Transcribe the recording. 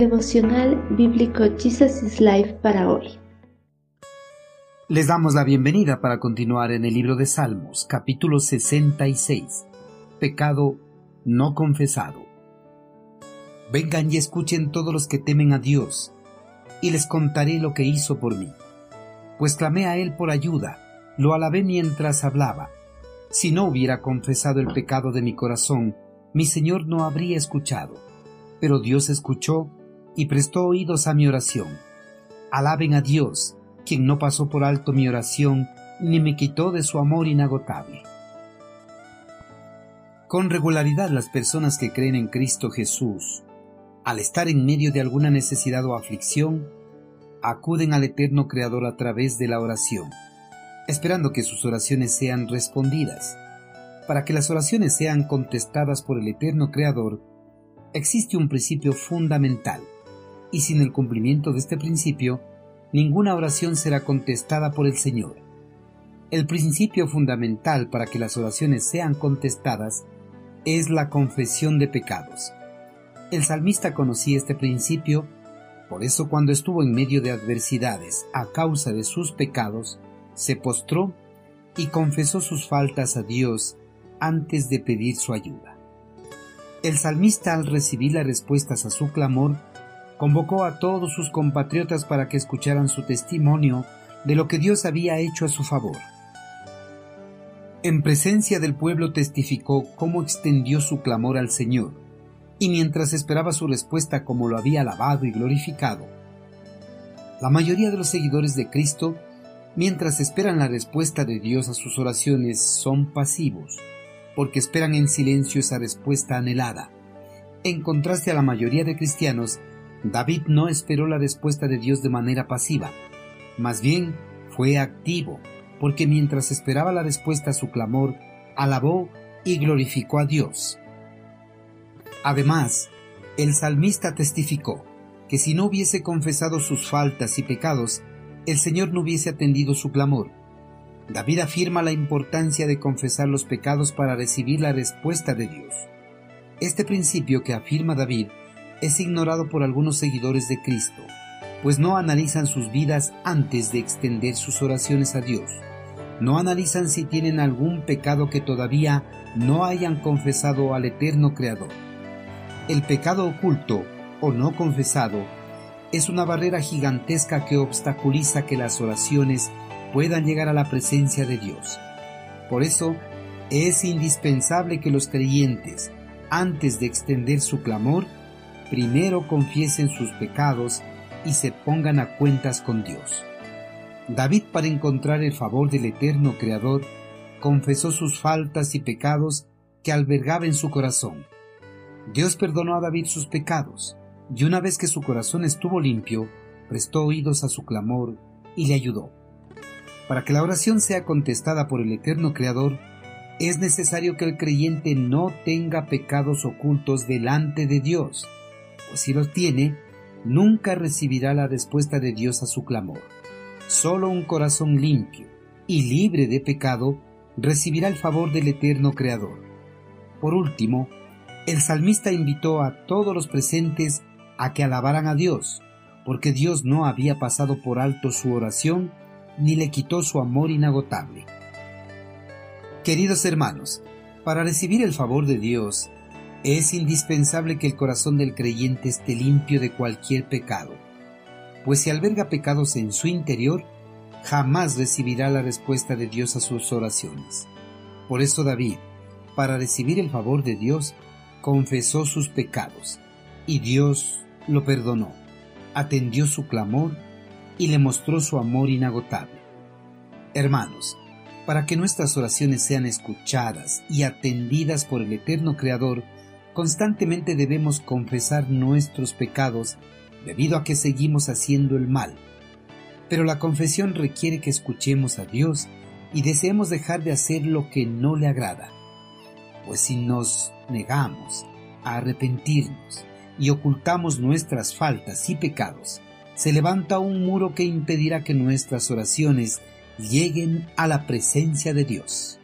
Devocional Bíblico Jesus is Life para hoy. Les damos la bienvenida para continuar en el libro de Salmos, capítulo 66. Pecado no confesado. Vengan y escuchen todos los que temen a Dios, y les contaré lo que hizo por mí. Pues clamé a Él por ayuda, lo alabé mientras hablaba. Si no hubiera confesado el pecado de mi corazón, mi Señor no habría escuchado. Pero Dios escuchó y prestó oídos a mi oración. Alaben a Dios, quien no pasó por alto mi oración ni me quitó de su amor inagotable. Con regularidad las personas que creen en Cristo Jesús, al estar en medio de alguna necesidad o aflicción, acuden al eterno Creador a través de la oración, esperando que sus oraciones sean respondidas. Para que las oraciones sean contestadas por el eterno Creador, existe un principio fundamental y sin el cumplimiento de este principio, ninguna oración será contestada por el Señor. El principio fundamental para que las oraciones sean contestadas es la confesión de pecados. El salmista conocía este principio, por eso cuando estuvo en medio de adversidades a causa de sus pecados, se postró y confesó sus faltas a Dios antes de pedir su ayuda. El salmista al recibir las respuestas a su clamor convocó a todos sus compatriotas para que escucharan su testimonio de lo que Dios había hecho a su favor. En presencia del pueblo testificó cómo extendió su clamor al Señor, y mientras esperaba su respuesta como lo había alabado y glorificado. La mayoría de los seguidores de Cristo, mientras esperan la respuesta de Dios a sus oraciones, son pasivos, porque esperan en silencio esa respuesta anhelada. En contraste a la mayoría de cristianos David no esperó la respuesta de Dios de manera pasiva, más bien fue activo, porque mientras esperaba la respuesta a su clamor, alabó y glorificó a Dios. Además, el salmista testificó que si no hubiese confesado sus faltas y pecados, el Señor no hubiese atendido su clamor. David afirma la importancia de confesar los pecados para recibir la respuesta de Dios. Este principio que afirma David es ignorado por algunos seguidores de Cristo, pues no analizan sus vidas antes de extender sus oraciones a Dios. No analizan si tienen algún pecado que todavía no hayan confesado al eterno Creador. El pecado oculto o no confesado es una barrera gigantesca que obstaculiza que las oraciones puedan llegar a la presencia de Dios. Por eso, es indispensable que los creyentes, antes de extender su clamor, primero confiesen sus pecados y se pongan a cuentas con Dios. David, para encontrar el favor del eterno Creador, confesó sus faltas y pecados que albergaba en su corazón. Dios perdonó a David sus pecados, y una vez que su corazón estuvo limpio, prestó oídos a su clamor y le ayudó. Para que la oración sea contestada por el eterno Creador, es necesario que el creyente no tenga pecados ocultos delante de Dios, si los tiene, nunca recibirá la respuesta de Dios a su clamor. Solo un corazón limpio y libre de pecado recibirá el favor del eterno Creador. Por último, el salmista invitó a todos los presentes a que alabaran a Dios, porque Dios no había pasado por alto su oración ni le quitó su amor inagotable. Queridos hermanos, para recibir el favor de Dios es indispensable que el corazón del creyente esté limpio de cualquier pecado, pues si alberga pecados en su interior, jamás recibirá la respuesta de Dios a sus oraciones. Por eso David, para recibir el favor de Dios, confesó sus pecados, y Dios lo perdonó, atendió su clamor y le mostró su amor inagotable. Hermanos, para que nuestras oraciones sean escuchadas y atendidas por el eterno Creador, Constantemente debemos confesar nuestros pecados debido a que seguimos haciendo el mal. Pero la confesión requiere que escuchemos a Dios y deseemos dejar de hacer lo que no le agrada. Pues si nos negamos a arrepentirnos y ocultamos nuestras faltas y pecados, se levanta un muro que impedirá que nuestras oraciones lleguen a la presencia de Dios.